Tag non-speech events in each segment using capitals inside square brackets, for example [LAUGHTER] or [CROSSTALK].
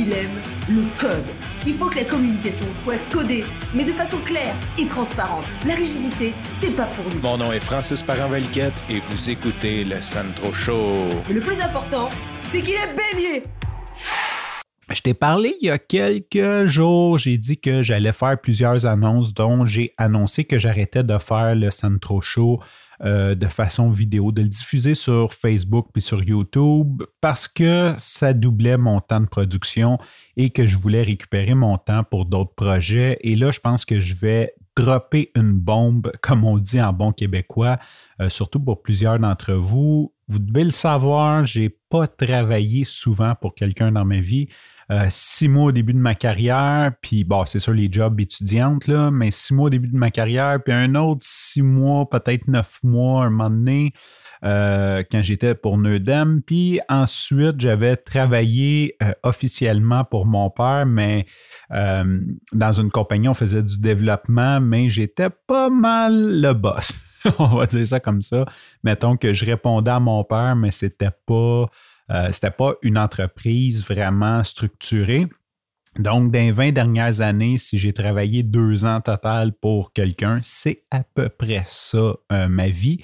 il aime le code. Il faut que la communication soit codée, mais de façon claire et transparente. La rigidité, c'est pas pour nous. Mon nom est Francis parent et vous écoutez le Sandro Show. Mais le plus important, c'est qu'il est bélier. Je t'ai parlé il y a quelques jours, j'ai dit que j'allais faire plusieurs annonces, dont j'ai annoncé que j'arrêtais de faire le Sandro Show euh, de façon vidéo, de le diffuser sur Facebook puis sur YouTube parce que ça doublait mon temps de production et que je voulais récupérer mon temps pour d'autres projets. Et là, je pense que je vais dropper une bombe, [LAUGHS] comme on dit en bon québécois, euh, surtout pour plusieurs d'entre vous. Vous devez le savoir, je n'ai pas travaillé souvent pour quelqu'un dans ma vie. Euh, six mois au début de ma carrière, puis bon, c'est sûr les jobs étudiantes, là, mais six mois au début de ma carrière, puis un autre six mois, peut-être neuf mois, un moment donné, euh, quand j'étais pour Neudem. Puis ensuite, j'avais travaillé euh, officiellement pour mon père, mais dans une compagnie, on faisait du développement, mais j'étais pas mal le boss. [LAUGHS] on va dire ça comme ça. Mettons que je répondais à mon père, mais c'était pas euh, ce n'était pas une entreprise vraiment structurée. Donc, dans les 20 dernières années, si j'ai travaillé deux ans total pour quelqu'un, c'est à peu près ça euh, ma vie.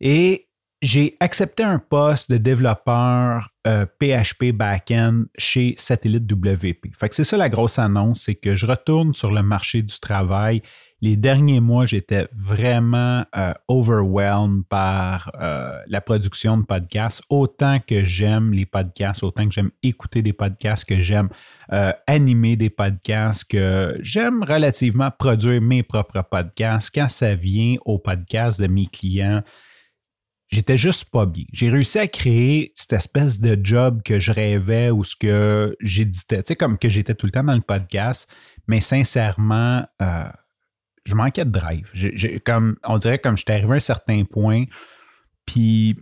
Et j'ai accepté un poste de développeur PHP euh, backend chez Satellite WP. Fait que c'est ça la grosse annonce, c'est que je retourne sur le marché du travail les derniers mois, j'étais vraiment euh, overwhelmed par euh, la production de podcasts. Autant que j'aime les podcasts, autant que j'aime écouter des podcasts, que j'aime euh, animer des podcasts, que j'aime relativement produire mes propres podcasts. Quand ça vient aux podcasts de mes clients, j'étais juste pas bien. J'ai réussi à créer cette espèce de job que je rêvais ou ce que j'éditais, tu sais, comme que j'étais tout le temps dans le podcast, mais sincèrement, je manquais de drive. comme, on dirait comme j'étais arrivé à un certain point, puis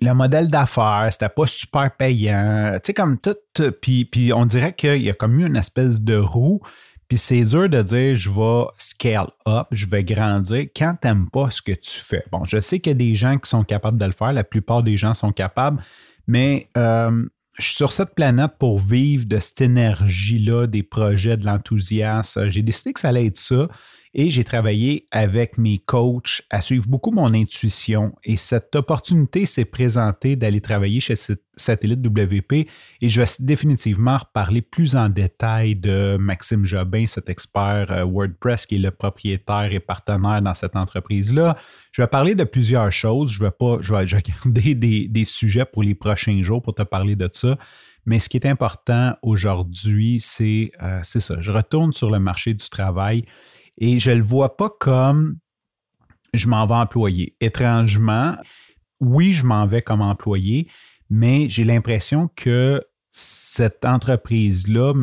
le modèle d'affaires, c'était pas super payant. Tu sais, comme tout. Puis, puis on dirait qu'il y a comme eu une espèce de roue. Puis c'est dur de dire je vais scale up, je vais grandir quand tu n'aimes pas ce que tu fais. Bon, je sais qu'il y a des gens qui sont capables de le faire, la plupart des gens sont capables, mais euh, je suis sur cette planète pour vivre de cette énergie-là, des projets, de l'enthousiasme. J'ai décidé que ça allait être ça. Et j'ai travaillé avec mes coachs à suivre beaucoup mon intuition. Et cette opportunité s'est présentée d'aller travailler chez Satellite WP. Et je vais définitivement reparler plus en détail de Maxime Jobin, cet expert euh, WordPress qui est le propriétaire et partenaire dans cette entreprise-là. Je vais parler de plusieurs choses. Je vais pas, je vais, garder [LAUGHS] des, sujets pour les prochains jours pour te parler de ça. Mais ce qui est important aujourd'hui, c'est euh, ça. Je retourne sur le marché du travail et je ne le vois pas comme je m'en vais employer. Étrangement, oui, je m'en vais comme employé, mais j'ai l'impression que cette entreprise-là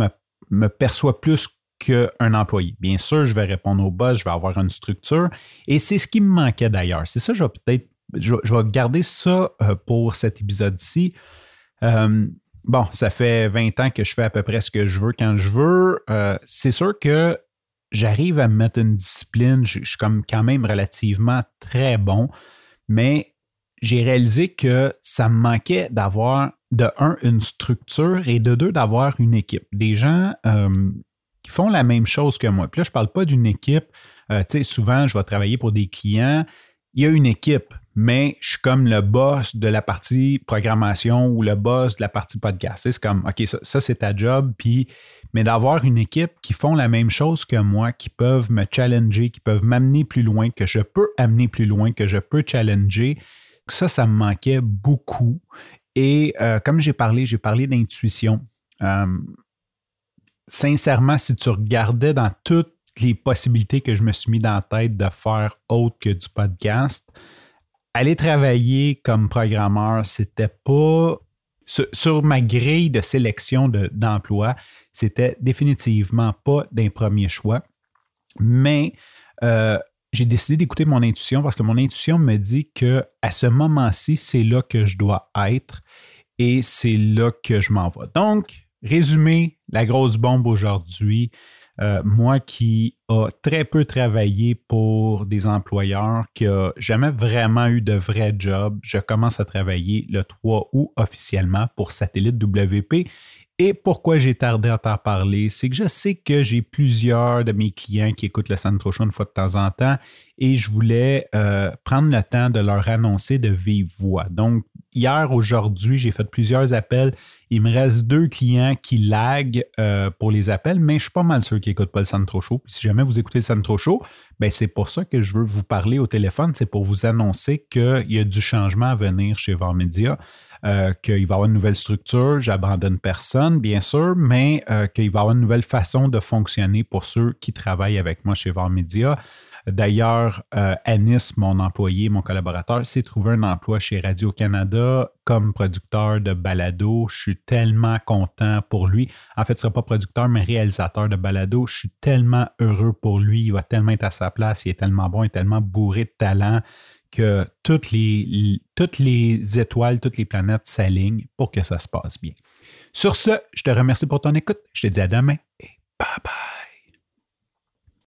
me, perçoit plus qu'un employé. Bien sûr, je vais répondre au boss, je vais avoir une structure, et c'est ce qui me manquait d'ailleurs. C'est ça, je vais peut-être, je, vais garder ça euh, pour cet épisode-ci. Euh, bon, ça fait 20 ans que je fais à peu près ce que je veux quand je veux. Euh, c'est sûr que j'arrive à me mettre une discipline, je, suis comme quand même relativement très bon, mais j'ai réalisé que ça me manquait d'avoir, de un, une structure et de deux, d'avoir une équipe. Des gens euh, qui font la même chose que moi. Puis là, je ne parle pas d'une équipe. Euh, tu sais, souvent, je vais travailler pour des clients. Il y a une équipe, mais je suis comme le boss de la partie programmation ou le boss de la partie podcast. C'est comme, OK, ça, c'est ta job, puis, mais d'avoir une équipe qui font la même chose que moi, qui peuvent me challenger, qui peuvent m'amener plus loin, que je peux amener plus loin, que je peux challenger, ça, ça me manquait beaucoup. Et euh, comme j'ai parlé, j'ai parlé d'intuition. Euh, sincèrement, si tu regardais dans toutes les possibilités que je me suis mis dans la tête de faire autre que du podcast, aller travailler comme programmeur, c'était pas sur, ma grille de sélection d'emploi, c'était définitivement pas d'un premier choix. Mais euh, j'ai décidé d'écouter mon intuition parce que mon intuition me dit que à ce moment-ci, c'est là que je dois être et c'est là que je m'en vais. Donc, résumé, la grosse bombe aujourd'hui, euh, moi qui a très peu travaillé pour des employeurs, qui n'a jamais vraiment eu de vrai job, je commence à travailler le 3 août officiellement pour Satellite WP Et pourquoi j'ai tardé à t'en parler, c'est que je sais que j'ai plusieurs de mes clients qui écoutent le Sandro Show une fois de temps en temps et je voulais euh, prendre le temps de leur annoncer de vive voix. Donc, hier, aujourd'hui, j'ai fait plusieurs appels. Il me reste deux clients qui laguent euh, pour les appels, mais je suis pas mal sûr qu'ils n'écoutent pas le Sandro Show. Puis si jamais vous écoutez le Sandro Show, ben c'est pour ça que je veux vous parler au téléphone. C'est pour vous annoncer qu'il y a du changement à venir chez VAR Media. Euh, qu'il va y avoir une nouvelle structure, j'abandonne personne, bien sûr, mais euh, qu'il va y avoir une nouvelle façon de fonctionner pour ceux qui travaillent avec moi chez VAR Media. D'ailleurs, euh, Anis, mon employé, mon collaborateur, s'est trouvé un emploi chez Radio-Canada comme producteur de balado. Je suis tellement content pour lui. En fait, ce ne sera pas producteur, mais réalisateur de balado. Je suis tellement heureux pour lui. Il va tellement être à sa place. Il est tellement bon, il est tellement bourré de talent que toutes les, toutes les étoiles, toutes les planètes s'alignent pour que ça se passe bien. Sur ce, je te remercie pour ton écoute. Je te dis à demain et bye bye.